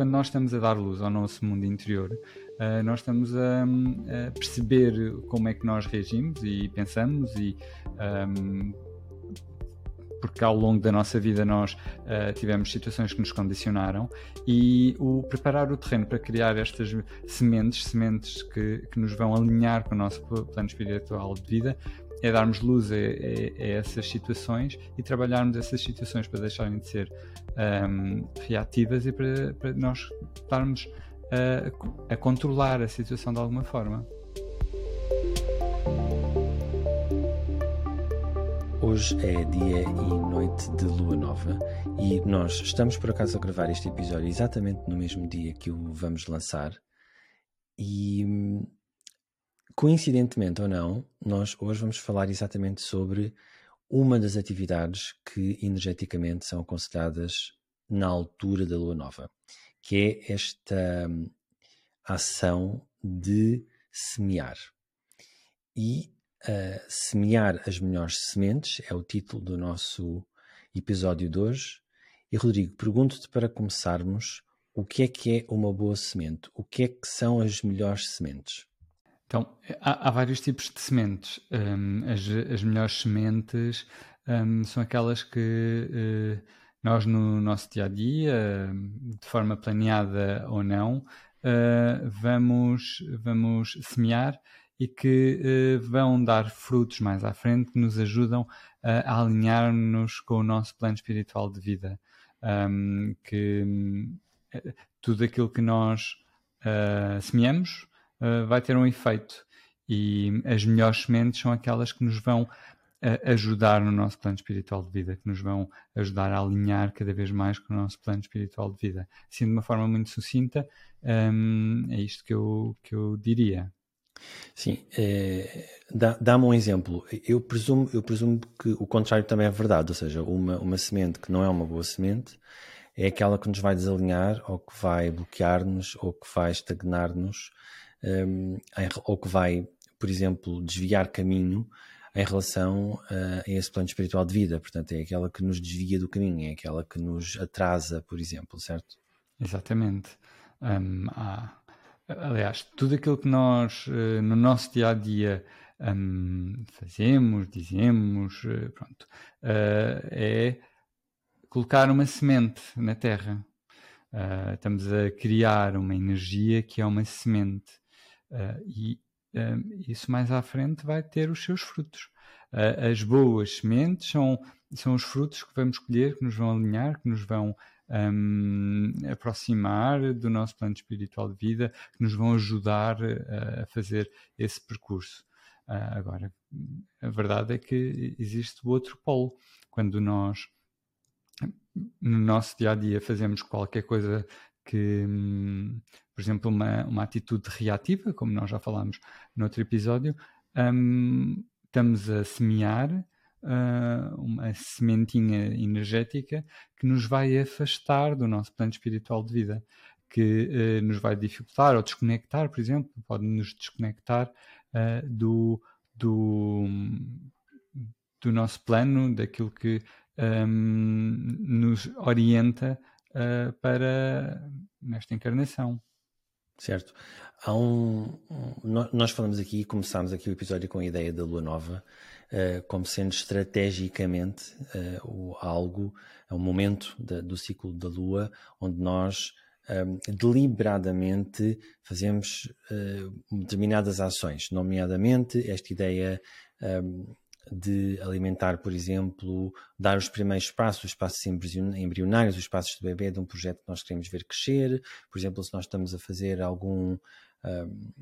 quando nós estamos a dar luz ao nosso mundo interior, uh, nós estamos a, a, perceber como é que nós reagimos e pensamos e um, porque ao longo da nossa vida nós uh, tivemos situações que nos condicionaram e o preparar o terreno para criar estas sementes, sementes que, que nos vão alinhar com o nosso plano espiritual de vida, é darmos luz a, a, a, essas situações e trabalharmos essas situações para deixarem de ser um, reativas e para, para nós estarmos a, a controlar a situação de alguma forma. Hoje é dia e noite de lua nova e nós estamos por acaso a gravar este episódio exatamente no mesmo dia que o vamos lançar. E coincidentemente ou não, nós hoje vamos falar exatamente sobre uma das atividades que energeticamente são aconselhadas na altura da lua nova, que é esta hum, ação de semear. E uh, semear as melhores sementes é o título do nosso episódio de hoje. E Rodrigo, pergunto-te para começarmos o que é que é uma boa semente? O que é que são as melhores sementes? Então, há, há vários tipos de sementes. Um, as, as, melhores sementes um, são aquelas que uh, nós, no nosso dia a dia, de forma planeada ou não, uh, vamos, vamos semear e que uh, vão dar frutos mais à frente que nos ajudam a alinhar-nos com o nosso plano espiritual de vida. Um, que tudo aquilo que nós semeamos vai ter um efeito e as melhores sementes são aquelas que nos vão ajudar no nosso plano espiritual de vida, que nos vão ajudar a alinhar cada vez mais com o nosso plano espiritual de vida. Assim, de uma forma muito sucinta, um, é isto que eu, que eu diria. Sim, é, dá-me um exemplo. Eu presumo, eu presumo que o contrário também é verdade, ou seja, uma, uma semente que não é uma boa semente é aquela que nos vai desalinhar ou que vai bloquear-nos ou que vai estagnar-nos um, ou que vai, por exemplo, desviar caminho em relação a, a esse plano espiritual de vida. Portanto, é aquela que nos desvia do caminho, é aquela que nos atrasa, por exemplo, certo? Exatamente. Um, há aliás, tudo aquilo que nós uh, no nosso dia a dia um, fazemos, dizemos, uh, pronto, uh, é colocar uma semente na terra. estamos a criar uma energia que é uma semente e isso mais à frente vai ter os seus frutos. as boas sementes são, são os frutos que vamos colher, que nos vão alinhar, que nos vão um, aproximar do nosso plano espiritual de vida, que nos vão ajudar uh, a fazer esse percurso. Uh, agora, a verdade é que existe o outro polo. Quando nós, no nosso dia a dia, fazemos qualquer coisa que, um, por exemplo, uma, uma atitude reativa, como nós já falámos no outro episódio, um, estamos a semear uh, uma sementinha energética que nos vai afastar do nosso plano espiritual de vida, que uh, nos vai dificultar ou desconectar, por exemplo, pode nos desconectar uh, do, do, do nosso plano, daquilo que um, nos orienta para nesta encarnação. Certo. Há um, um, nós falamos aqui, começámos aqui o episódio com a ideia da lua nova, uh, como sendo estrategicamente uh, algo, é um momento do ciclo da lua, onde nós um, eh, deliberadamente fazemos uh, determinadas ações, nomeadamente esta ideia de alimentar, por exemplo, dar os primeiros passos, os passos embrionários, os passos de bebê de um projeto que nós queremos ver crescer. Por exemplo, se nós estamos a fazer algum. Um,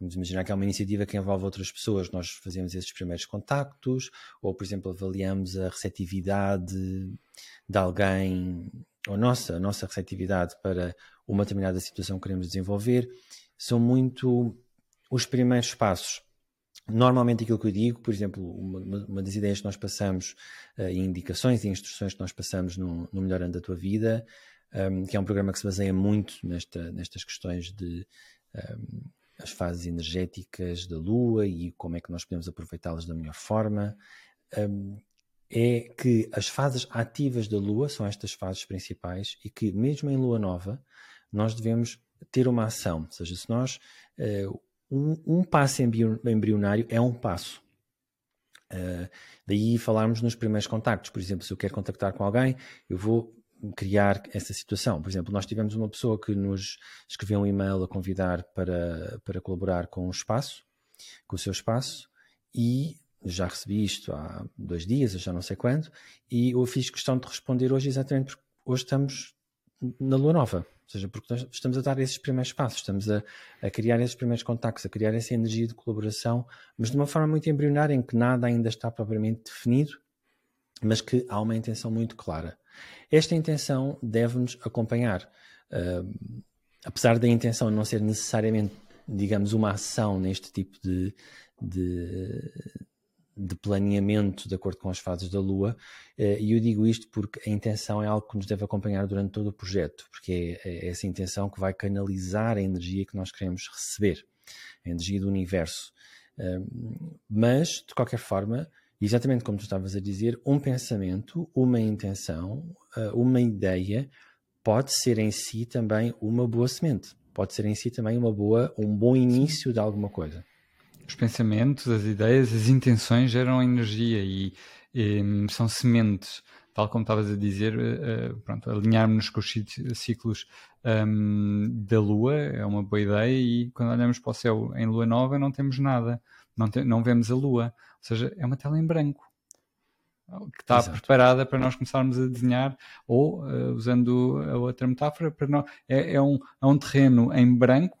vamos imaginar que é uma iniciativa que envolve outras pessoas, nós fazemos esses primeiros contactos, ou, por exemplo, avaliamos a receptividade de alguém, ou nossa, a nossa receptividade para uma determinada situação que queremos desenvolver. São muito os primeiros passos Normalmente aquilo que eu digo, por exemplo, uma, uma das ideias que nós passamos, uh, indicações e instruções que nós passamos no, no Melhor da Tua Vida, um, ehm, que é um programa que se baseia muito nesta, nestas questões de um, ehm, as fases energéticas da Lua e como é que nós podemos aproveitá-las da melhor forma, um, ehm, é que as fases ativas da Lua são estas fases principais e que mesmo em Lua Nova nós devemos ter uma ação. Ou seja, se nós. Uh, um, um, passo embrionário é um passo. Uh, daí falarmos nos primeiros contactos. Por exemplo, se eu quero contactar com alguém, eu vou criar essa situação. Por exemplo, nós tivemos uma pessoa que nos escreveu um e-mail a convidar para, para colaborar com o espaço, com o seu espaço, e já recebi isto há dois dias, já não sei quando, e eu fiz questão de responder hoje exatamente porque hoje estamos na lua nova. Ou seja, porque nós estamos a dar esses primeiros passos, estamos a, a, criar esses primeiros contactos, a criar essa energia de colaboração, mas de uma forma muito embrionária, em que nada ainda está propriamente definido, mas que há uma intenção muito clara. Esta intenção deve-nos acompanhar. Uh, apesar da intenção não ser necessariamente, digamos, uma ação neste tipo de, de, de planeamento de acordo com as fases da Lua, eh, e eu digo isto porque a intenção é algo que nos deve acompanhar durante todo o projeto, porque é, é essa intenção que vai canalizar a energia que nós queremos receber, a energia do universo. Mas, de qualquer forma, exatamente como tu estavas a dizer, um pensamento, uma intenção, eh, uma ideia pode ser em si também uma boa semente, pode ser em si também uma boa, um bom início de alguma coisa os pensamentos, as ideias, as intenções geram energia e, e são sementes. Tal como estavas a dizer, uh, pronto, alinharmos com os ciclos um, da Lua é uma boa ideia e quando olhamos para o céu em Lua Nova não temos nada, não, te, não vemos a Lua, ou seja, é uma tela em branco que está Exato. preparada para nós começarmos a desenhar, ou uh, usando a outra metáfora, para nós, é, é, um, é um terreno em branco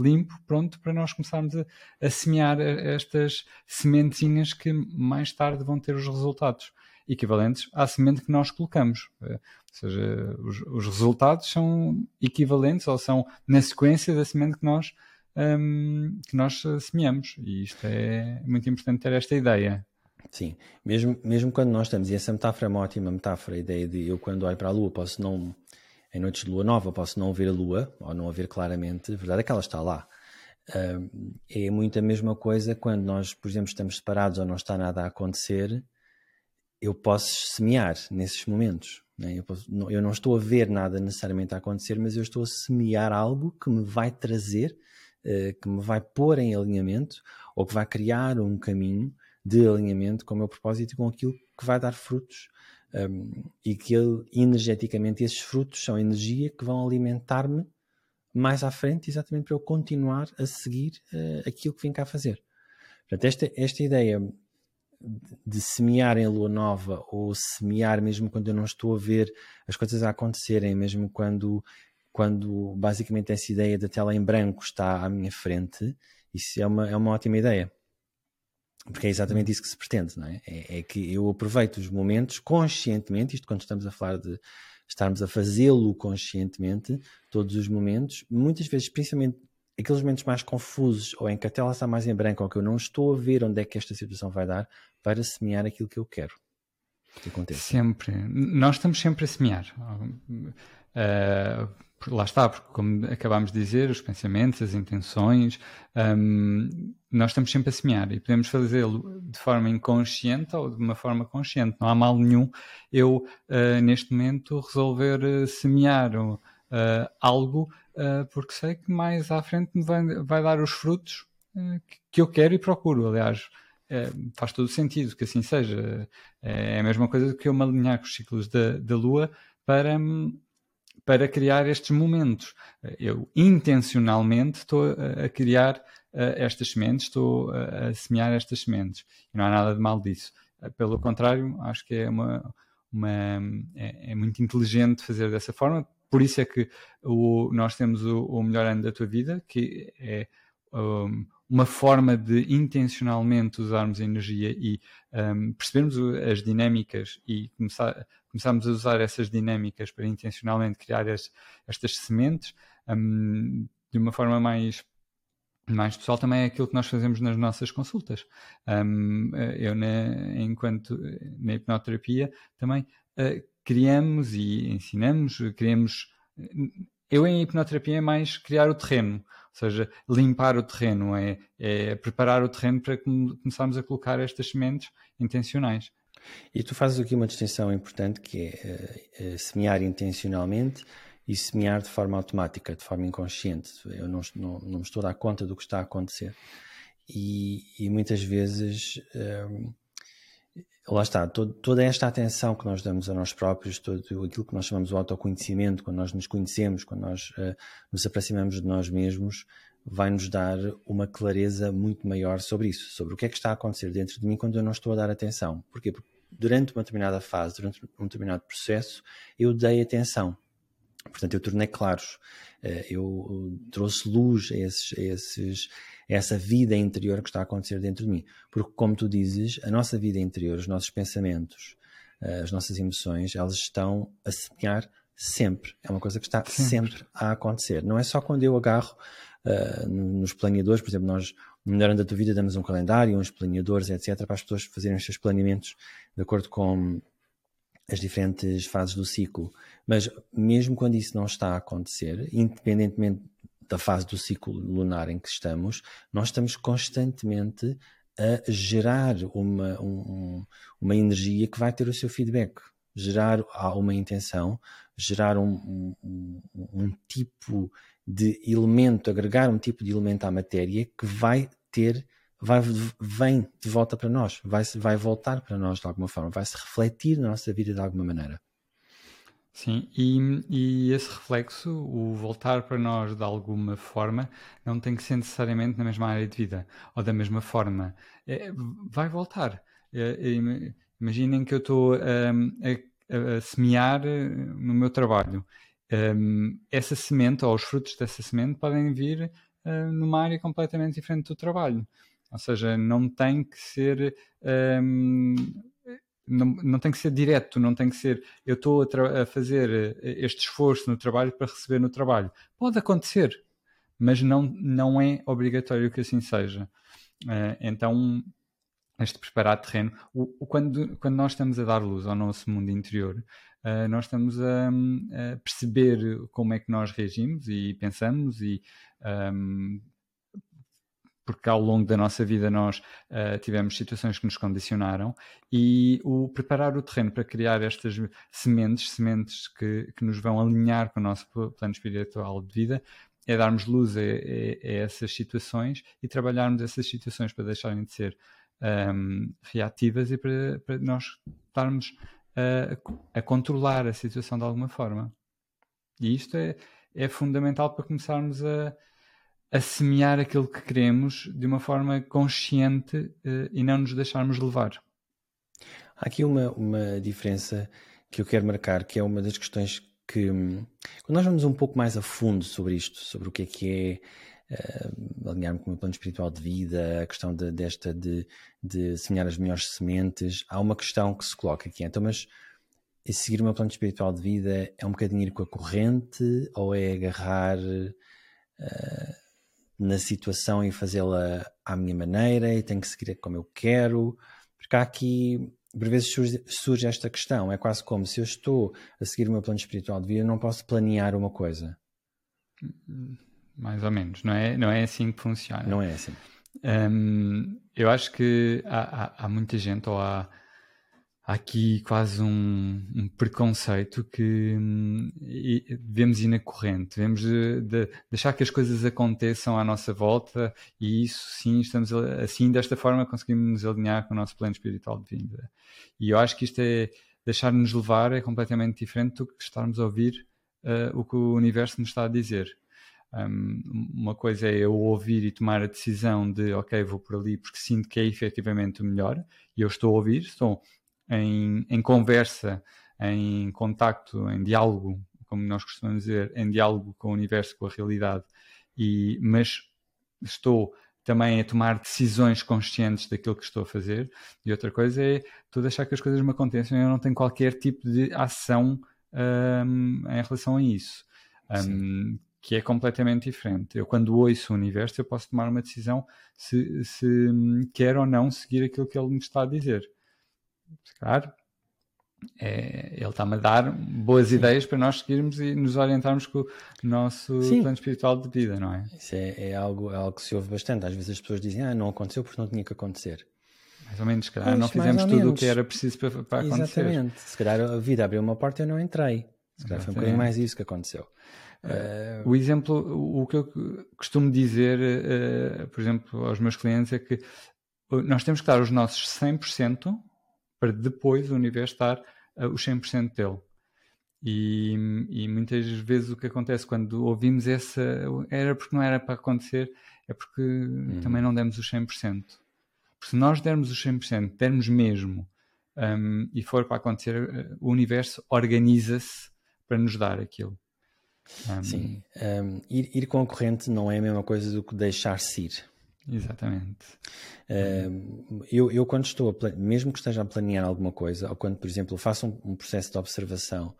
limpo, pronto para nós começarmos a, a semear estas sementezinhas que mais tarde vão ter os resultados equivalentes à semente que nós colocamos. Eh, ou seja, os, os resultados são equivalentes ou são na sequência da semente que nós, um, que nós semeamos. E isto é muito importante ter esta ideia. Sim, mesmo, mesmo quando nós estamos, e essa metáfora é uma ótima metáfora, a ideia de eu quando olho para a Lua posso não em noites de lua nova posso não ver a lua, ou não a ver claramente, a verdade é que ela está lá. é muito a mesma coisa quando nós, por exemplo, estamos separados ou não está nada a acontecer, eu posso semear nesses momentos. Né? Eu, posso, não, eu, não, estou a ver nada necessariamente a acontecer, mas eu estou a semear algo que me vai trazer, uh, que me vai pôr em alinhamento, ou que vai criar um caminho de alinhamento com o meu propósito e com aquilo que vai dar frutos um, e que ele, energeticamente, esses frutos são energia que vão alimentar-me mais à frente, exatamente para eu continuar a seguir uh, aquilo que vim cá fazer. Portanto, esta, esta ideia de semear em lua nova ou semear mesmo quando eu não estou a ver as coisas a acontecerem, mesmo quando, quando basicamente essa ideia da tela em branco está à minha frente, isso é uma, é uma ótima ideia. Porque é exatamente isso que se pretende, não é? é? é? que eu aproveito os momentos conscientemente, isto quando estamos a falar de estarmos a fazê-lo conscientemente, todos os momentos, muitas vezes, principalmente aqueles momentos mais confusos, ou em que a tela está mais em branco, ou que eu não estou a ver onde é que esta situação vai dar, para semear aquilo que eu quero que aconteça. Sempre. Nós estamos sempre a semear. Uh, lá está, porque como acabámos de dizer, os pensamentos, as intenções, um, nós estamos sempre a semear e podemos fazê-lo de forma inconsciente ou de uma forma consciente. Não há mal nenhum eu, uh, neste momento, resolver uh, semear uh, algo porque sei que mais à frente me vai, vai dar os frutos que eu quero e procuro. Aliás, faz todo sentido que assim seja. é a mesma coisa que eu me alinhar com os ciclos da, da Lua para hum, para criar estes momentos. Eu intencionalmente estou a criar estas sementes, estou a, semear estas sementes. E não há nada de mal disso. Pelo contrário, acho que é uma, uma é, é, muito inteligente fazer dessa forma. Por isso é que o, nós temos o, o melhor ano da tua vida, que é um, uma forma de intencionalmente usarmos a energia e um, percebermos as dinâmicas e começar, começarmos a usar essas dinâmicas para intencionalmente criar as, estas sementes um, de uma forma mais mais pessoal também é aquilo que nós fazemos nas nossas consultas. Um, eu, na, enquanto na hipnoterapia, também uh, criamos e ensinamos, criamos. Eu em hipnoterapia é mais criar o terreno, ou seja, limpar o terreno, é, é preparar o terreno para começarmos a colocar estas sementes intencionais. E tu fazes aqui uma distinção importante que é uh, semear intencionalmente e semear de forma automática, de forma inconsciente. Eu não, não, não me estou a dar conta do que está a acontecer. E, e muitas vezes, um, lá está, todo, toda esta atenção que nós damos a nós próprios, todo aquilo que nós chamamos de autoconhecimento, quando nós nos conhecemos, quando nós uh, nos aproximamos de nós mesmos, vai nos dar uma clareza muito maior sobre isso, sobre o que é que está a acontecer dentro de mim quando eu não estou a dar atenção. Porquê? Porque durante uma determinada fase, durante um determinado processo, eu dei atenção. Portanto, eu tornei claros, eh, eu trouxe luz a, esses, a, esses, a essa vida interior que está a acontecer dentro de mim. Porque, como tu dizes, a nossa vida interior, os nossos pensamentos, eh, as nossas emoções, elas estão a semear sempre. É uma coisa que está sempre, sempre a acontecer. Não é só quando eu agarro uh, nos planeadores, por exemplo, nós no Melhorando a Tua Vida damos um calendário, uns planeadores, etc., para as pessoas fazerem os seus planeamentos de acordo com as diferentes fases do ciclo. Mas mesmo quando isso não está a acontecer, independentemente da fase do ciclo lunar em que estamos, nós estamos constantemente a gerar uma, um, uma energia que vai ter o seu feedback, gerar uma intenção, gerar um, um, um tipo de elemento, agregar um tipo de elemento à matéria que vai ter, vai, vem de volta para nós, vai, vai voltar para nós de alguma forma, vai se refletir na nossa vida de alguma maneira. Sim, e, e, esse reflexo, o voltar para nós de alguma forma, não tem que ser necessariamente na mesma área de vida ou da mesma forma. É, vai voltar. É, é, imaginem que eu estou um, a, a, semear eh, no meu trabalho um, essa semente ou os frutos dessa semente podem vir uh, numa área completamente diferente do trabalho. Ou seja, não tem que ser. Um, não, não tem que ser direto, não tem que ser eu estou a, a, fazer este esforço no trabalho para receber no trabalho. Pode acontecer, mas não, não é obrigatório que assim seja. Uh, então, este preparar terreno, o, o, quando, quando nós estamos a dar luz ao nosso mundo interior, uh, nós estamos a, a, perceber como é que nós reagimos e pensamos e um, porque ao longo da nossa vida nós uh, tivemos situações que nos condicionaram e o preparar o terreno para criar estas sementes, sementes que, que nos vão alinhar com o nosso plano espiritual de vida, é darmos luz a, a, a essas situações e trabalharmos essas situações para deixarem de ser um, reativas e para, para nós estarmos a, a, controlar a situação de alguma forma. E isto é, é fundamental para começarmos a, a semear aquilo que queremos de uma forma consciente uh, e não nos deixarmos levar. Há aqui uma, uma diferença que eu quero marcar, que é uma das questões que, hum, quando nós vamos um pouco mais a fundo sobre isto, sobre o que é que é uh, alinhar-me com o meu plano espiritual de vida, a questão de, desta de, de semear as melhores sementes, há uma questão que se coloca aqui. Então, mas seguir o meu plano espiritual de vida é um bocadinho ir com a corrente ou é agarrar uh, na situação e fazê-la à minha maneira e tenho que seguir como eu quero? Porque há aqui, por vezes surge, surge esta questão, é quase como se eu estou a seguir o meu plano espiritual de vida, não posso planear uma coisa. Mais ou menos, não é, não é assim que funciona. Não é assim. Um, eu acho que há, há, há, muita gente, ou há, há aqui quase um, um preconceito que hum, devemos ir na corrente, devemos de, de deixar que as coisas aconteçam à nossa volta e isso sim, estamos assim, desta forma conseguimos nos alinhar com o nosso plano espiritual de vida. E eu acho que isto é deixar-nos levar é completamente diferente do que estarmos a ouvir uh, o que o universo nos está a dizer. Um, uma coisa é eu ouvir e tomar a decisão de, ok, vou por ali porque sinto que é efetivamente o melhor e eu estou a ouvir, estou em, em conversa, em contacto, em diálogo, como nós costumamos dizer, em diálogo com o universo, com a realidade, e, mas estou também a tomar decisões conscientes daquilo que estou a fazer. E outra coisa é tu deixar que as coisas me aconteçam e eu não tenho qualquer tipo de ação um, em relação a isso. Um, que é completamente diferente. Eu, quando ouço o universo, eu posso tomar uma decisão se, se quer ou não seguir aquilo que ele me está a dizer. Claro, é, ele está-me a dar boas Sim. ideias para nós seguirmos e nos orientarmos com o nosso Sim. plano espiritual de vida, não é? Isso é, é, algo, é algo que se ouve bastante. Às vezes as pessoas dizem, ah, não aconteceu porque não tinha que acontecer. Mais ou menos, se calhar pois, não fizemos tudo o que era preciso para, para acontecer. Exatamente. Se calhar a vida abriu uma porta e eu não entrei. Se calhar foi um bocadinho mais isso que aconteceu. Uh, o exemplo, o que eu costumo dizer, uh, por exemplo, aos meus clientes é que nós temos que dar os nossos 100% para depois o universo dar uh, os 100% dele. E, e, muitas vezes o que acontece quando ouvimos essa era porque não era para acontecer, é porque uhum. também não demos os 100%. Porque se nós dermos os 100%, dermos mesmo, um, e for para acontecer, o universo organiza-se para nos dar aquilo. Um, Sim, um, ir, ir com a corrente não é a mesma coisa do que deixar-se ir. Exatamente. Uh, eu, eu, quando estou, a, mesmo que esteja a planear alguma coisa, ou quando, por exemplo, faço um, um processo de observação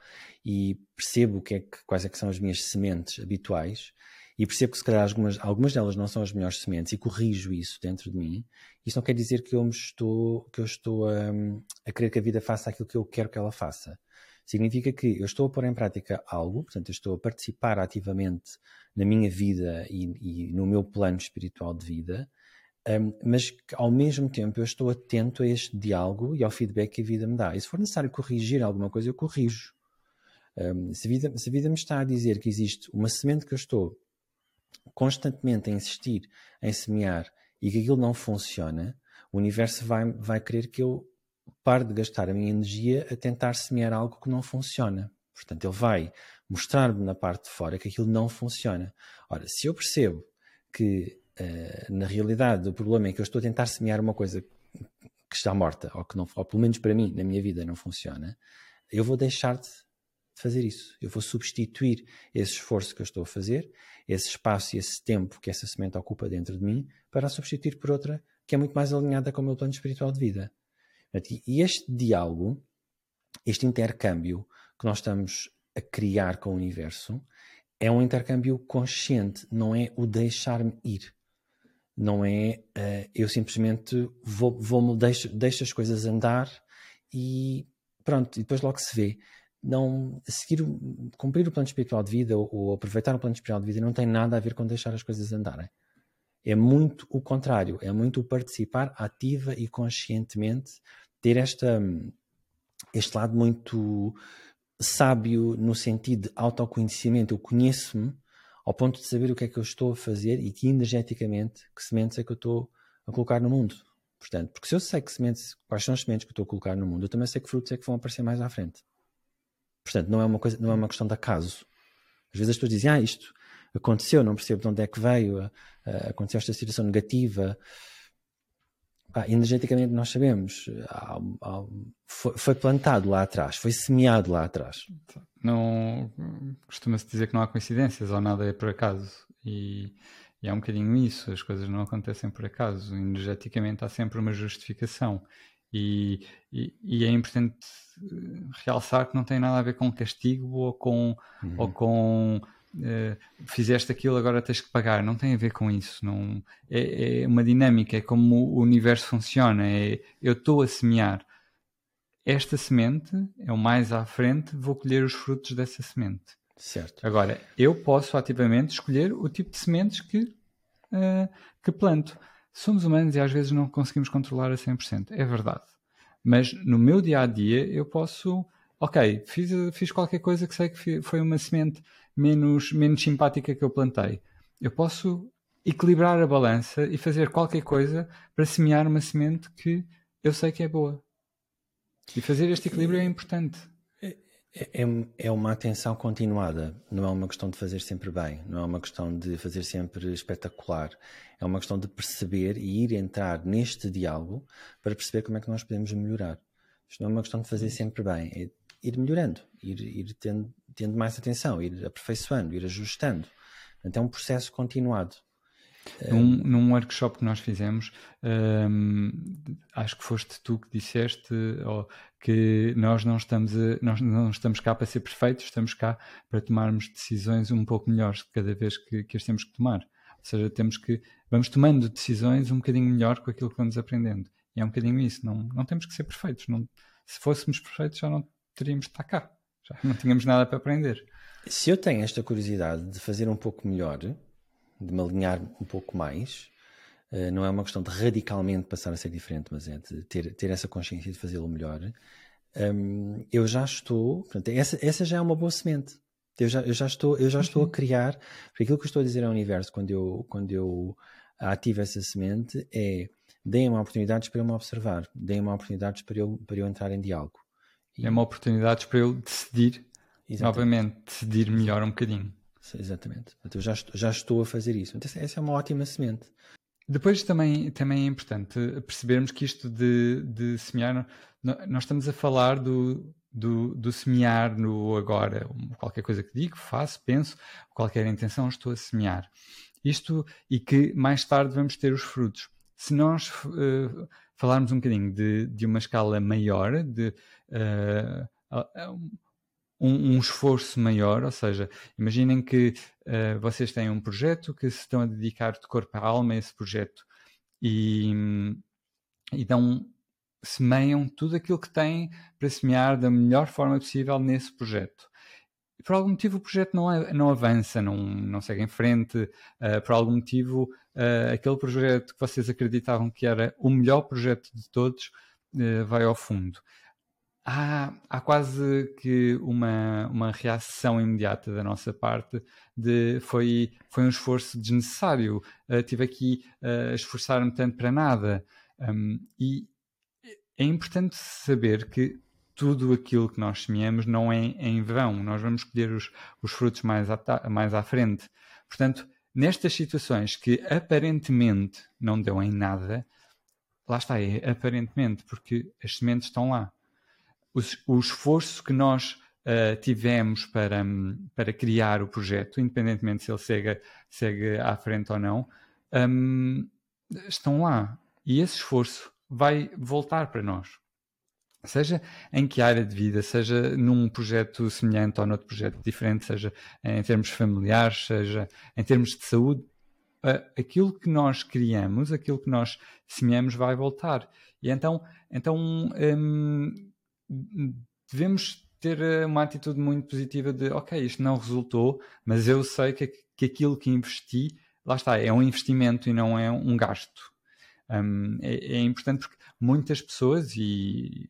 e percebo que é que, quais é que são as minhas sementes habituais, e percebo que se calhar algumas, algumas delas não são as melhores sementes e corrijo isso dentro de mim, isso não quer dizer que eu me estou, que eu estou a, a querer que a vida faça aquilo que eu quero que ela faça. Significa que eu estou a pôr em prática algo, portanto, eu estou a participar ativamente na minha vida e, e no meu plano espiritual de vida, um, mas ao mesmo tempo eu estou atento a este diálogo e ao feedback que a vida me dá. E se for necessário corrigir alguma coisa, eu corrijo. Um, se, a vida, se a vida me está a dizer que existe uma semente que eu estou constantemente a insistir em semear e que aquilo não funciona, o universo vai, vai querer que eu pare de gastar a minha energia a tentar semear algo que não funciona. Portanto, ele vai mostrar-me na parte de fora que aquilo não funciona. Ora, se eu percebo que uh, na realidade o problema é que eu estou a tentar semear uma coisa que está morta, ou que não, ou pelo menos para mim, na minha vida, não funciona, eu vou deixar de fazer isso. Eu vou substituir esse esforço que eu estou a fazer, esse espaço e esse tempo que essa semente ocupa dentro de mim, para a substituir por outra que é muito mais alinhada com o meu plano espiritual de vida. E este diálogo, este intercâmbio que nós estamos a criar com o universo, é um intercâmbio consciente, não é o deixar-me ir. Não é uh, eu simplesmente vou, vou deixo, deixo as coisas andar e pronto, e depois logo se vê. Não, seguir, cumprir o plano espiritual de vida ou, ou aproveitar o plano espiritual de vida não tem nada a ver com deixar as coisas andarem. É muito o contrário, é muito o participar ativa e conscientemente ter esta, este lado muito sábio no sentido de autoconhecimento. Eu conheço-me ao ponto de saber o que é que eu estou a fazer e que energeticamente que sementes é que eu estou a colocar no mundo. Portanto, porque se eu sei que sementes, quais são as sementes que eu estou a colocar no mundo, eu também sei que frutos é que vão aparecer mais à frente. Portanto, não é uma coisa, não é uma questão de acaso. Às vezes as pessoas dizem, ah, isto aconteceu, não percebo de onde é que veio, aconteceu esta situação negativa, ah, energeticamente nós sabemos, foi, foi, plantado lá atrás, foi semeado lá atrás. Não costuma-se dizer que não há coincidências ou nada é por acaso e, e é um bocadinho isso, as coisas não acontecem por acaso, energeticamente há sempre uma justificação e, e, e é importante realçar que não tem nada a ver com castigo ou com, uhum. ou com Uh, fizeste aquilo, agora tens que pagar. Não tem a ver com isso. Não, é, é uma dinâmica, é como o universo funciona. É, eu estou a semear esta semente, eu mais à frente vou colher os frutos dessa semente. Certo. Agora, eu posso ativamente escolher o tipo de sementes que, uh, que planto. Somos humanos e às vezes não conseguimos controlar a 100%. É verdade. Mas no meu dia a dia eu posso. Ok, fiz, fiz qualquer coisa que sei que foi uma semente menos, menos simpática que eu plantei. Eu posso equilibrar a balança e fazer qualquer coisa para semear uma semente que eu sei que é boa. E fazer este equilíbrio é importante. É, é, é uma atenção continuada, não é uma questão de fazer sempre bem, não é uma questão de fazer sempre espetacular, é uma questão de perceber e ir entrar neste diálogo para perceber como é que nós podemos melhorar. Isto não é uma questão de fazer sempre bem, é ir melhorando, ir, ir tendo, tendo, mais atenção, ir aperfeiçoando, ir ajustando. Portanto, é um processo continuado. Num, num workshop que nós fizemos, um, acho que foste tu que disseste oh, que nós não estamos a, nós não estamos cá para ser perfeitos, estamos cá para tomarmos decisões um pouco melhores cada vez que, que as temos que tomar. Ou seja, temos que vamos tomando decisões um bocadinho melhor com aquilo que vamos aprendendo. E é um bocadinho isso. Não, não temos que ser perfeitos. Não, se fôssemos perfeitos, já não teríamos de estar cá. Já não tínhamos nada para aprender. Se eu tenho esta curiosidade de fazer um pouco melhor, de me alinhar um pouco mais, eh, não é uma questão de radicalmente passar a ser diferente, mas é de ter, ter essa consciência de fazê-lo melhor. um, eu já estou, portanto, essa, essa já é uma boa semente. Eu já, eu já estou, eu já estou a uhum. criar, porque aquilo que eu estou a dizer ao universo quando eu, quando eu ativo essa semente é deem-me oportunidades para eu me observar, deem-me oportunidades para eu, para eu entrar em diálogo. E... É uma oportunidade para eu decidir, Exatamente. novamente, decidir melhor um bocadinho. Exatamente. eu já, já estou a fazer isso. Então, essa é uma ótima semente. Depois também, também é importante percebermos que isto de, de semear, nós estamos a falar do, do, do, semear no agora. Qualquer coisa que digo, faço, penso, qualquer intenção, estou a semear. Isto e que mais tarde vamos ter os frutos. Se nós uh, falarmos um bocadinho de, de uma escala maior, de uh, um, um, esforço maior, ou seja, imaginem que uh, vocês têm um projeto que se estão a dedicar de corpo à alma a esse projeto e, e dão, semeiam tudo aquilo que têm para semear da melhor forma possível nesse projeto. Por algum motivo o projeto não, não avança, não, não segue em frente, uh, por algum motivo uh, aquele projeto que vocês acreditavam que era o melhor projeto de todos vai ao fundo há, há quase que uma, uma reação imediata da nossa parte de foi, foi um esforço desnecessário. Uh, tive aqui uh, a esforçar-me tanto para nada. Um, e é importante saber que tudo aquilo que nós semeamos não é em vão. Nós vamos colher os, os frutos mais, à, mais à frente. Portanto, nestas situações que aparentemente não deu em nada, lá está, é aparentemente, porque as sementes estão lá o, o esforço que nós uh, tivemos para, para criar o projeto, independentemente se ele segue, segue à frente ou não, um, estão lá. E esse esforço vai voltar para nós. Seja em que área de vida, seja num projeto semelhante ou noutro projeto diferente, seja em termos familiares, seja em termos de saúde, aquilo que nós criamos, aquilo que nós semeamos vai voltar. E então, então um, devemos ter eh, uma atitude muito positiva de ok, isto não resultou, mas eu sei que, que aquilo que investi, lá está, é um investimento e não é um gasto. Um, é, é, importante porque muitas pessoas, e,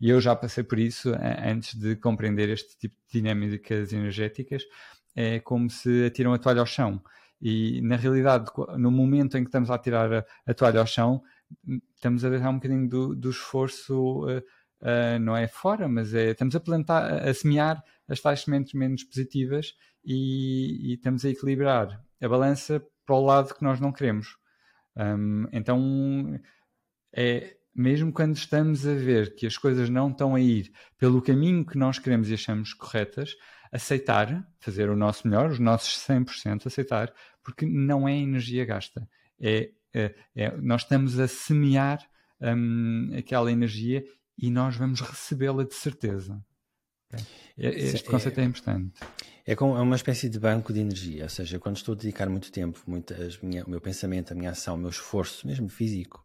e, eu já passei por isso antes de compreender este tipo de dinâmicas energéticas, é como se atiram a toalha ao chão. E na realidade, no momento em que estamos a tirar a, a toalha ao chão, estamos a deixar um bocadinho do, do esforço. Uh, uh, não é fora, mas é, estamos a plantar, a semear as tais sementes menos positivas e, e, estamos a equilibrar a balança para o lado que nós não queremos. Um, então, é, mesmo quando estamos a ver que as coisas não estão a ir pelo caminho que nós queremos e achamos corretas, aceitar, fazer o nosso melhor, os nossos 100%, aceitar, porque não é energia gasta. É, é, é nós estamos a semear um, aquela energia e nós vamos recebê-la de certeza. Este conceito é, é importante. É, como, é uma espécie de banco de energia, ou seja, quando estou a dedicar muito tempo, muito minha, o meu pensamento, a minha ação, o meu esforço, mesmo físico,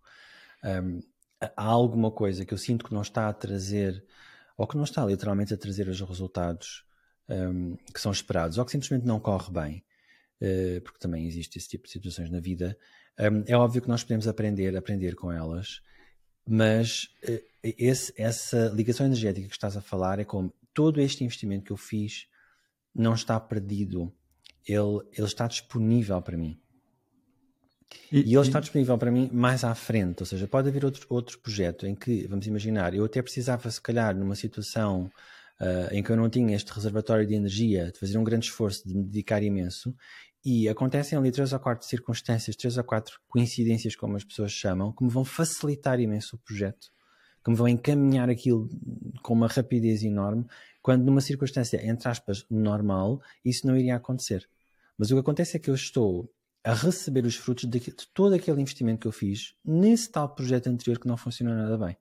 um, há alguma coisa que eu sinto que não está a trazer, ou que não está literalmente a trazer os resultados um, que são esperados, ou que simplesmente não corre bem, uh, porque também existe esse tipo de situações na vida, um, é óbvio que nós podemos aprender, aprender com elas mas eh, esse, essa ligação energética que estás a falar é como todo este investimento que eu fiz não está perdido, ele, ele está disponível para mim. E, e ele está disponível para mim mais à frente, ou seja, pode haver outro, outro projeto em que, vamos imaginar, eu até precisava, se calhar, numa situação uh, em que eu não tinha este reservatório de energia, de fazer um grande esforço, de me dedicar imenso, e acontecem ali três ou quatro circunstâncias, três ou quatro coincidências, como as pessoas chamam, que me vão facilitar imenso o projeto, que me vão encaminhar aquilo com uma rapidez enorme, quando numa circunstância, entre aspas, normal, isso não iria acontecer. Mas o que acontece é que eu estou a receber os frutos de, de todo aquele investimento que eu fiz nesse tal projeto anterior que não funcionou nada bem.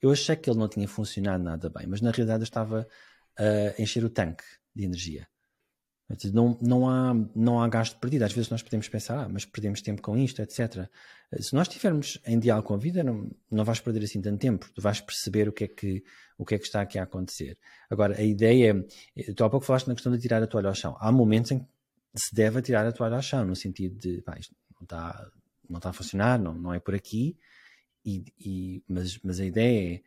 Eu achei que ele não tinha funcionado nada bem, mas na realidade eu estava a encher o tanque de energia. Não, não, há, não há gasto perdido. Às vezes nós podemos pensar, ah, mas perdemos tempo com isto, etc. Se nós estivermos em diálogo com a vida, não, não vais perder assim tanto tempo. Tu vais perceber o que é que, o que, é que está aqui a acontecer. Agora, a ideia é, tu há pouco falaste na questão de tirar a toalha ao chão. Há momentos em que se deve tirar a toalha ao chão, no sentido de, pá, isto não está, não está a funcionar, não, não é por aqui, e, e, mas, mas a ideia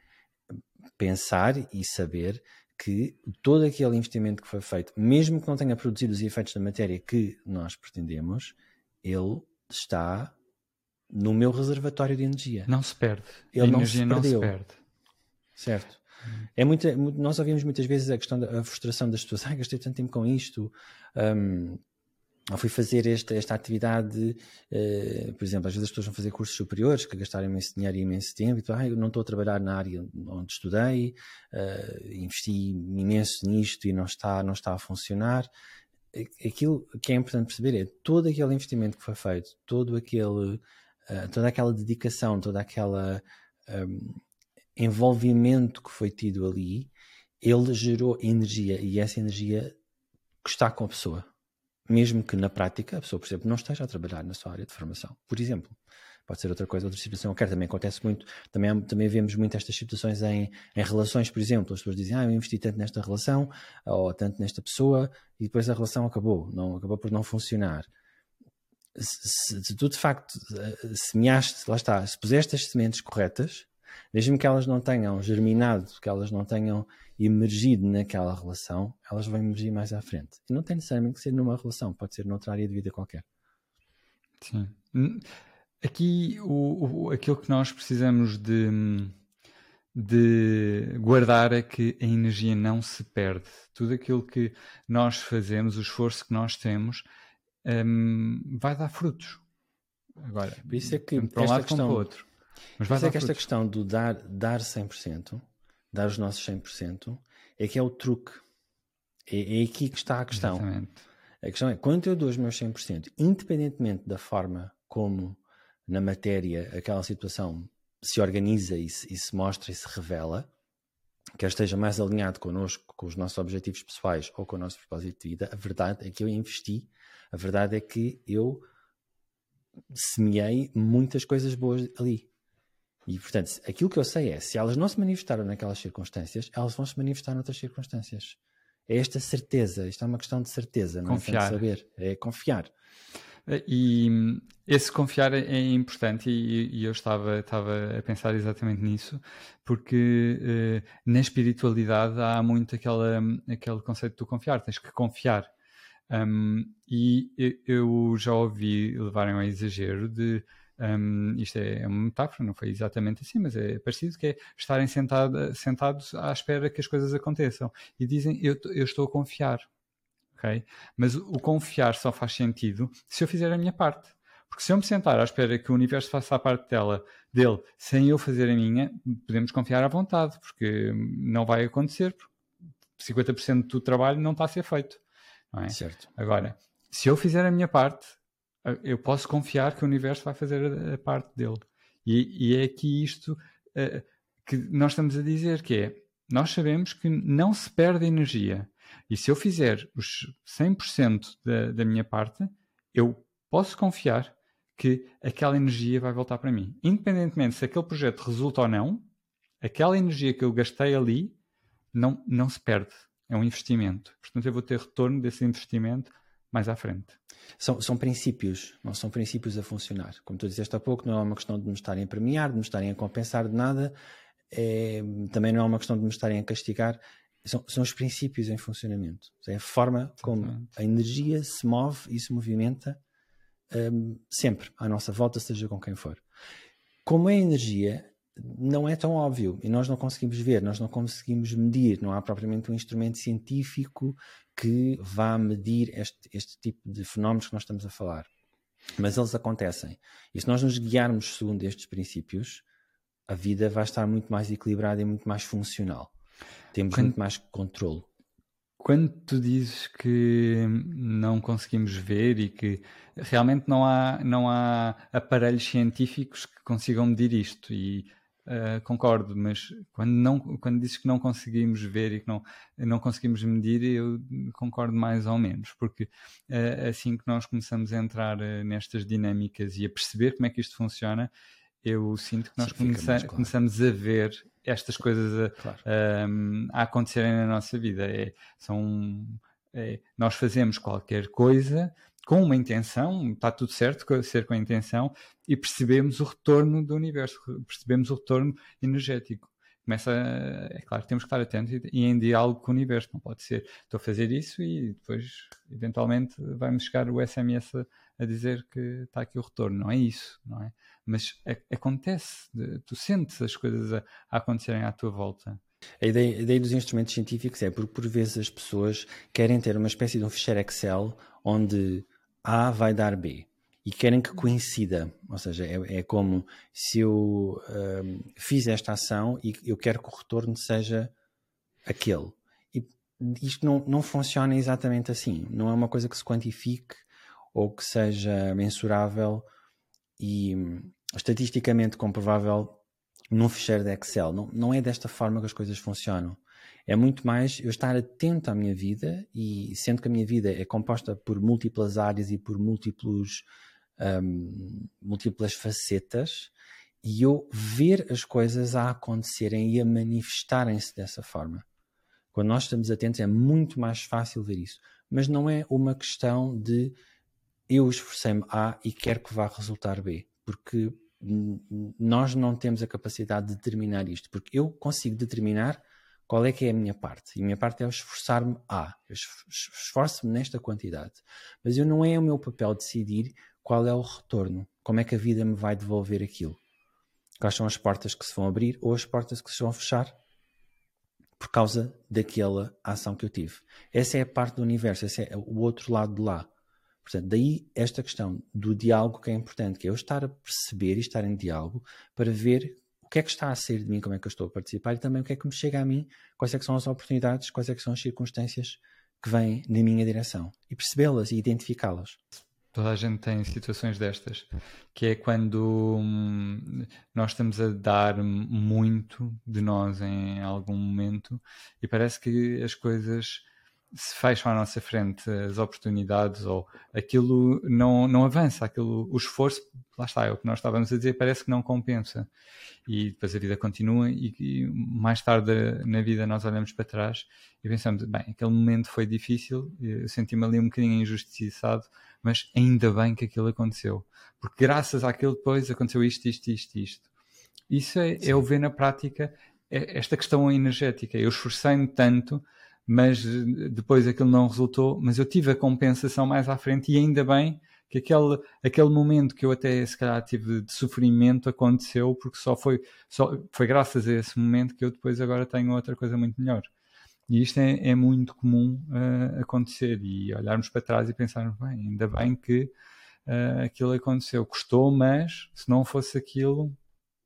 pensar e saber que todo aquele investimento que foi feito, mesmo que não tenha produzido os efeitos da matéria que nós pretendemos, ele está no meu reservatório de energia. Não se perde. Ele a não se perdeu. Não se perde. Certo. É muito, nós ouvimos muitas vezes a questão da frustração das pessoas. Ai, gastei tanto tempo com isto. Um, fui fazer esta, esta atividade, uh, por exemplo, às vezes as pessoas vão fazer cursos superiores que gastaram imenso dinheiro e imenso tempo, e tu, ah, eu não estou a trabalhar na área onde estudei, uh, investi imenso nisto e não está, não está a funcionar. Aquilo que é importante perceber é todo aquele investimento que foi feito, todo aquele, uh, toda aquela dedicação, toda aquela um, envolvimento que foi tido ali, ele gerou energia e essa energia está com a pessoa mesmo que na prática a pessoa, por exemplo, não esteja a trabalhar na sua área de formação, por exemplo. Pode ser outra coisa, outra situação qualquer. Também acontece muito, também, também vemos muito estas situações em, em relações, por exemplo. As pessoas dizem, ah, eu investi tanto nesta relação, ou tanto nesta pessoa, e depois a relação acabou, não, acabou por não funcionar. Se, se tu de facto eh, semeaste, lá está, se puseste as sementes corretas, mesmo que elas não tenham germinado, que elas não tenham emergido naquela relação, elas vão emergir mais à frente. E não tem necessariamente que ser numa relação, pode ser noutra área de vida qualquer. Sim. Hum, aqui, o, o, aquilo que nós precisamos de, de guardar é que a energia não se perde. Tudo aquilo que nós fazemos, o esforço que nós temos, um, vai dar frutos. Agora, por isso é que para um lado questão, como para o outro. Mas vai isso é que esta questão do dar, dar 100% dar os nossos 100%, é que é o truque. É, é aqui que está a questão. Exatamente. A questão é, quando eu dou os meus 100%, independentemente da forma como na matéria aquela situação se organiza e se, e se mostra e se revela, quer esteja mais alinhado connosco, com os nossos objetivos pessoais ou com o nosso propósito de vida, a verdade é que eu investi, a verdade é que eu semeei muitas coisas boas ali. E, portanto, aquilo que eu sei é, se elas não se manifestaram naquelas circunstâncias, elas vão se manifestar noutras circunstâncias. É esta certeza, isto é uma questão de certeza, não confiar. é saber, é confiar. E esse confiar é, é importante e, eu estava, estava a pensar exatamente nisso, porque eh, na espiritualidade há muito aquela, aquele conceito de confiar, tens que confiar. Um, e eu já ouvi levarem ao exagero de um, isto é uma metáfora, não foi exatamente assim, mas é parecido, que é estarem sentado, sentados à espera que as coisas aconteçam. E dizem, eu, eu estou a confiar. Okay? Mas o confiar só faz sentido se eu fizer a minha parte. Porque se eu me sentar à espera que o universo faça a parte dela, dele sem eu fazer a minha, podemos confiar à vontade, porque não vai acontecer. 50% do trabalho não está a ser feito. É? Certo. Agora, se eu fizer a minha parte, eu posso confiar que o universo vai fazer a, a parte dele. E, e, é aqui isto uh, que nós estamos a dizer, que é, nós sabemos que não se perde energia. E se eu fizer os 100% da, da minha parte, eu posso confiar que aquela energia vai voltar para mim. Independentemente se aquele projeto resulta ou não, aquela energia que eu gastei ali não, não se perde. É um investimento. Portanto, eu vou ter retorno desse investimento mais à frente. São, são princípios, não são princípios a funcionar. Como tu disseste há pouco, não é uma questão de nos estarem a premiar, de nos estarem a compensar de nada, é, também não é uma questão de nos estarem a castigar, são, são os princípios em funcionamento. É a forma como a energia se move e se movimenta um, sempre à nossa volta, seja com quem for. Como é energia, não é tão óbvio e nós não conseguimos ver, nós não conseguimos medir, não há propriamente um instrumento científico que vá medir este, este tipo de fenómenos que nós estamos a falar. Mas eles acontecem. E se nós nos guiarmos segundo estes princípios, a vida vai estar muito mais equilibrada e muito mais funcional. Temos quando, muito mais controle. Quando tu dizes que não conseguimos ver e que realmente não há, não há aparelhos científicos que consigam medir isto e Uh, concordo, mas quando, não, quando dizes que não conseguimos ver e que não, não conseguimos medir, eu concordo mais ou menos, porque uh, assim que nós começamos a entrar uh, nestas dinâmicas e a perceber como é que isto funciona, eu sinto que nós Sim, claro. começamos a ver estas coisas a, claro. a acontecerem na nossa vida. É, são, é, nós fazemos qualquer coisa com uma intenção, está tudo certo ser com a intenção, e percebemos o retorno do universo, percebemos o retorno energético. começa, é claro, temos que estar atentos e, em diálogo com o universo, não pode ser, estou a fazer isso e depois, eventualmente, vai-me chegar o SMS a, a, dizer que está aqui o retorno, não é isso, não é? Mas acontece, tu sentes as coisas a acontecerem à tua volta. A ideia, a ideia, dos instrumentos científicos é porque por vezes as pessoas querem ter uma espécie de um ficheiro Excel onde A vai dar B e querem que coincida. Ou seja, é, é como se eu um, fiz esta ação e eu quero que o retorno seja aquele. E isto não, não funciona exatamente assim. Não é uma coisa que se quantifique ou que seja mensurável e hum, estatisticamente comprovável num ficheiro de Excel. Não, não é desta forma que as coisas funcionam. É muito mais eu estar atento à minha vida e sendo que a minha vida é composta por múltiplas áreas e por múltiplos um, múltiplas facetas e eu ver as coisas a acontecerem e a manifestarem-se dessa forma. Quando nós estamos atentos é muito mais fácil ver isso. Mas não é uma questão de eu esforcei-me A e quero que vá resultar B. Porque nós não temos a capacidade de determinar isto. Porque eu consigo determinar qual é que é a minha parte. E a minha parte é esforçar-me A. Eu esforço-me nesta quantidade. Mas eu não é o meu papel decidir qual é o retorno, como é que a vida me vai devolver aquilo. Quais são as portas que se vão abrir ou as portas que se vão fechar por causa daquela ação que eu tive. Essa é a parte do universo, esse é o outro lado de lá. Portanto, daí esta questão do diálogo que é importante, que é eu estar a perceber e estar em diálogo para ver o que é que está a sair de mim, como é que eu estou a participar e também o que é que me chega a mim, quais é são as oportunidades, quais é são as circunstâncias que vêm na minha direção e percebê-las e identificá-las. Toda a gente tem situações destas, que é quando hum, nós estamos a dar muito de nós em algum momento e parece que as coisas se fecham à nossa frente, as oportunidades ou aquilo não, não avança, aquilo, o esforço, lá está, é o que nós estávamos a dizer, parece que não compensa. E depois a vida continua e, e mais tarde na vida nós olhamos para trás e pensamos, bem, aquele momento foi difícil, eu senti-me ali um bocadinho injustiçado, mas ainda bem que aquilo aconteceu. Porque graças àquilo depois aconteceu isto, isto, isto, isto. Isso é, é o ver na prática é esta questão energética. Eu esforcei-me tanto, mas depois aquilo não resultou, mas eu tive a compensação mais à frente e ainda bem que aquele, aquele momento que eu até se calhar tive de sofrimento aconteceu porque só foi, só foi graças a esse momento que eu depois agora tenho outra coisa muito melhor. E isto é, é muito comum uh, acontecer e olharmos para trás e pensarmos, bem, ainda bem que uh, aquilo aconteceu. Custou, mas se não fosse aquilo.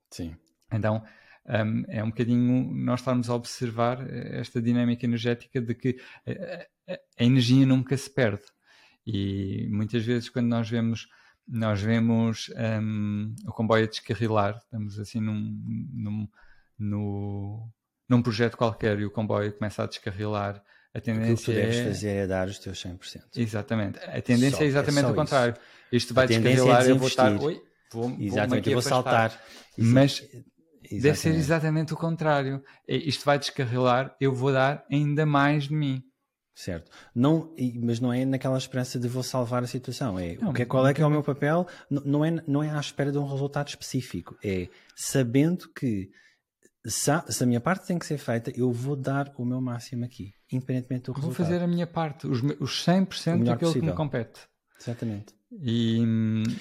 Sim. Então um, é um bocadinho nós estarmos a observar esta dinâmica energética de que a, a, a energia nunca se perde. E muitas vezes quando nós vemos nós vemos um, o comboio a descarrilar, estamos assim num, num, no, num projeto qualquer e o comboio começa a descarrilar, a tendência o que tu deves é... fazer é dar os teus 100%. Exatamente. A tendência só, é exatamente é o contrário. Isto vai descarrilar, é eu vou estar... Oi, vou, exatamente, vou eu vou saltar. Mas exatamente. deve ser exatamente o contrário. É, isto vai descarrilar, eu vou dar ainda mais de mim. Certo. Não, mas não é naquela esperança de vou salvar a situação. É não, o que, qual é que é o meu papel? Não é, não é à espera de um resultado específico. É sabendo que se a, se a, minha parte tem que ser feita, eu vou dar o meu máximo aqui, independentemente do resultado. Vou fazer a minha parte, os, os 100% daquilo possível. que me compete. Exatamente. E,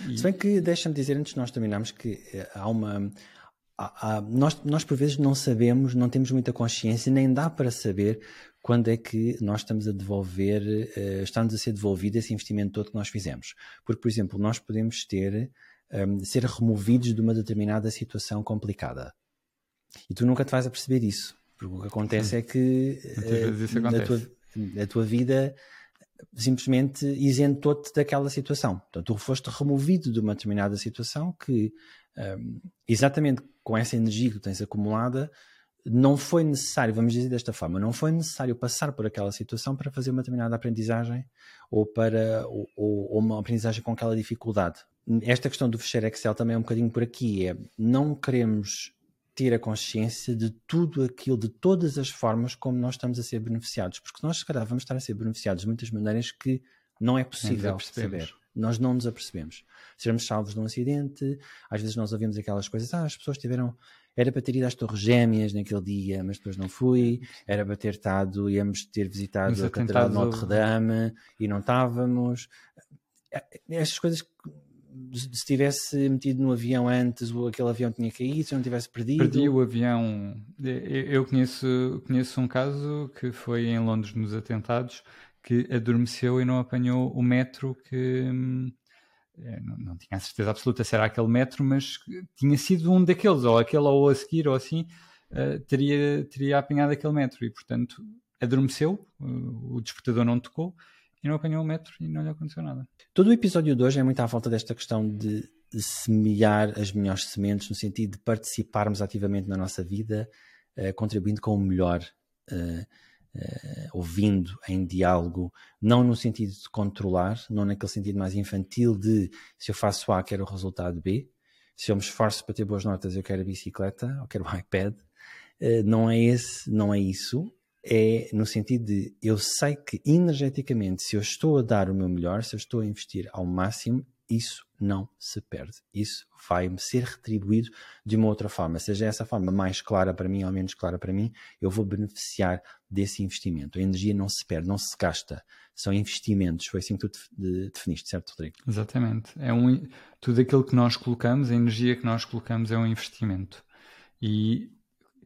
e... Se bem que, deixa-me dizer, antes de nós terminarmos, que eh, há uma. Há, há, nós, nós, por vezes, não sabemos, não temos muita consciência, nem dá para saber quando é que nós estamos a devolver, uh, estamos a ser devolvido esse investimento todo que nós fizemos. Porque, por exemplo, nós podemos ter, um, ehm, ser removidos de uma determinada situação complicada e tu nunca te vais a perceber isso. Porque o que acontece é que uh, a, tua, a tua vida simplesmente isentou-te daquela situação. Portanto, tu foste removido de uma determinada situação que, um, exatamente com essa energia que tu tens acumulada, não foi necessário, vamos dizer desta forma, não foi necessário passar por aquela situação para fazer uma determinada aprendizagem ou para ou, ou uma aprendizagem com aquela dificuldade. Esta questão do fecheiro Excel também é um bocadinho por aqui, é não queremos ter a consciência de tudo aquilo, de todas as formas como nós estamos a ser beneficiados. Porque nós, se calhar, vamos estar a ser beneficiados de muitas maneiras que não é possível perceber. Nós não nos apercebemos. Seremos salvos de um acidente, às vezes nós ouvimos aquelas coisas, ah, as pessoas tiveram era para ter ido às Torres Gêmeas naquele dia, mas depois não fui, era para ter estado, íamos ter visitado a Catedral de Notre Dame e não estávamos. Estas coisas se tivesse metido no avião antes, aquele avião tinha caído, se eu não tivesse perdido. Perdi o avião. Eu conheço, conheço um caso que foi em Londres nos atentados que adormeceu e não apanhou o metro que. Hum, é, não, não tinha a certeza absoluta se era aquele metro, mas tinha sido um daqueles, ou aquele ou a seguir, ou assim, uh, teria, teria apanhado aquele metro e, portanto, adormeceu, uh, o despertador não tocou e não apanhou o metro e não lhe aconteceu nada. Todo o episódio de hoje é muito à volta desta questão de, semear as melhores sementes, no sentido de participarmos ativamente na nossa vida, uh, contribuindo com o melhor, uh, uh, ouvindo em diálogo, não no sentido de controlar, não naquele sentido mais infantil de se eu faço A, quero o resultado B, se eu me esforço para ter boas notas, eu quero a bicicleta, ou quero o iPad. não é esse, não é isso é no sentido de eu sei que energeticamente, se eu estou a dar o meu melhor, se eu estou a investir ao máximo, isso não se perde. Isso vai-me ser retribuído de uma outra forma. Seja essa forma mais clara para mim ou menos clara para mim, eu vou beneficiar desse investimento. A energia não se perde, não se gasta. São investimentos. Foi assim que tu definiste, certo, Rodrigo? Exatamente. É um, tudo aquilo que nós colocamos, a energia que nós colocamos é um investimento. E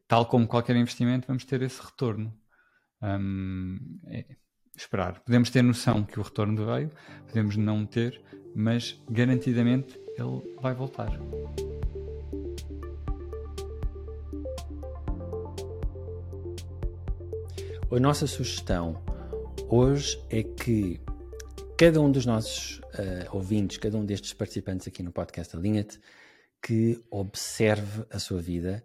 tal como qualquer investimento, vamos ter esse retorno um, é esperar. Podemos ter noção que o retorno veio, podemos não ter, mas garantidamente ele vai voltar. A nossa sugestão hoje é que cada um dos nossos uh, ouvintes, cada um destes participantes aqui no podcast Alinha-te, que observe a sua vida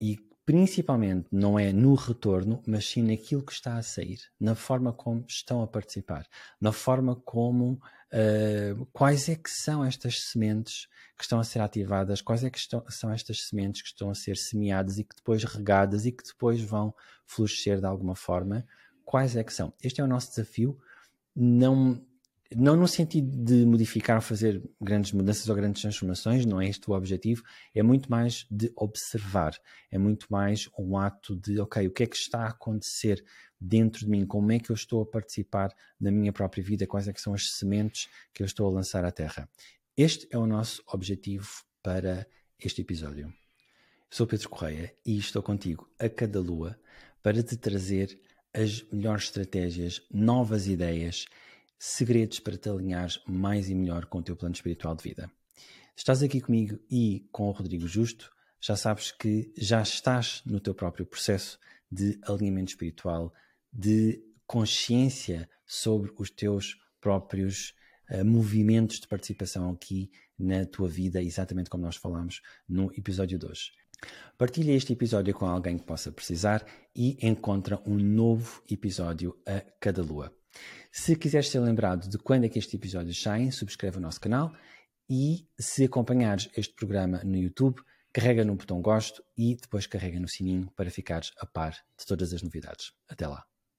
e principalmente não é no retorno, mas sim naquilo que está a sair, na forma como estão a participar, na forma como uh, quais é que são estas sementes que estão a ser ativadas, quais é que estão, são estas sementes que estão a ser semeadas e que depois regadas e que depois vão florescer de alguma forma, quais é que são? Este é o nosso desafio, não não no sentido de modificar ou fazer grandes mudanças ou grandes transformações, não é este o objetivo, é muito mais de observar, é muito mais um ato de, ok, o que é que está a acontecer dentro de mim, como é que eu estou a participar da minha própria vida, quais é são as sementes que eu estou a lançar à terra. Este é o nosso objetivo para este episódio. Sou Pedro Correia e estou contigo a cada lua para te trazer as melhores estratégias, novas ideias, segredos para te alinhares mais e melhor com o teu plano espiritual de vida. Estás aqui comigo e com o Rodrigo Justo, já sabes que já estás no teu próprio processo de alinhamento espiritual, de consciência sobre os teus próprios uh, movimentos de participação aqui na tua vida, exatamente como nós falamos no episódio de hoje. Partilha este episódio com alguém que possa precisar e encontra um novo episódio a cada lua. Se quiseres ser lembrado de quando é que estes episódios saem, subscreve o nosso canal e se acompanhares este programa no YouTube, carrega no botão gosto e depois carrega no sininho para ficares a par de todas as novidades. Até lá!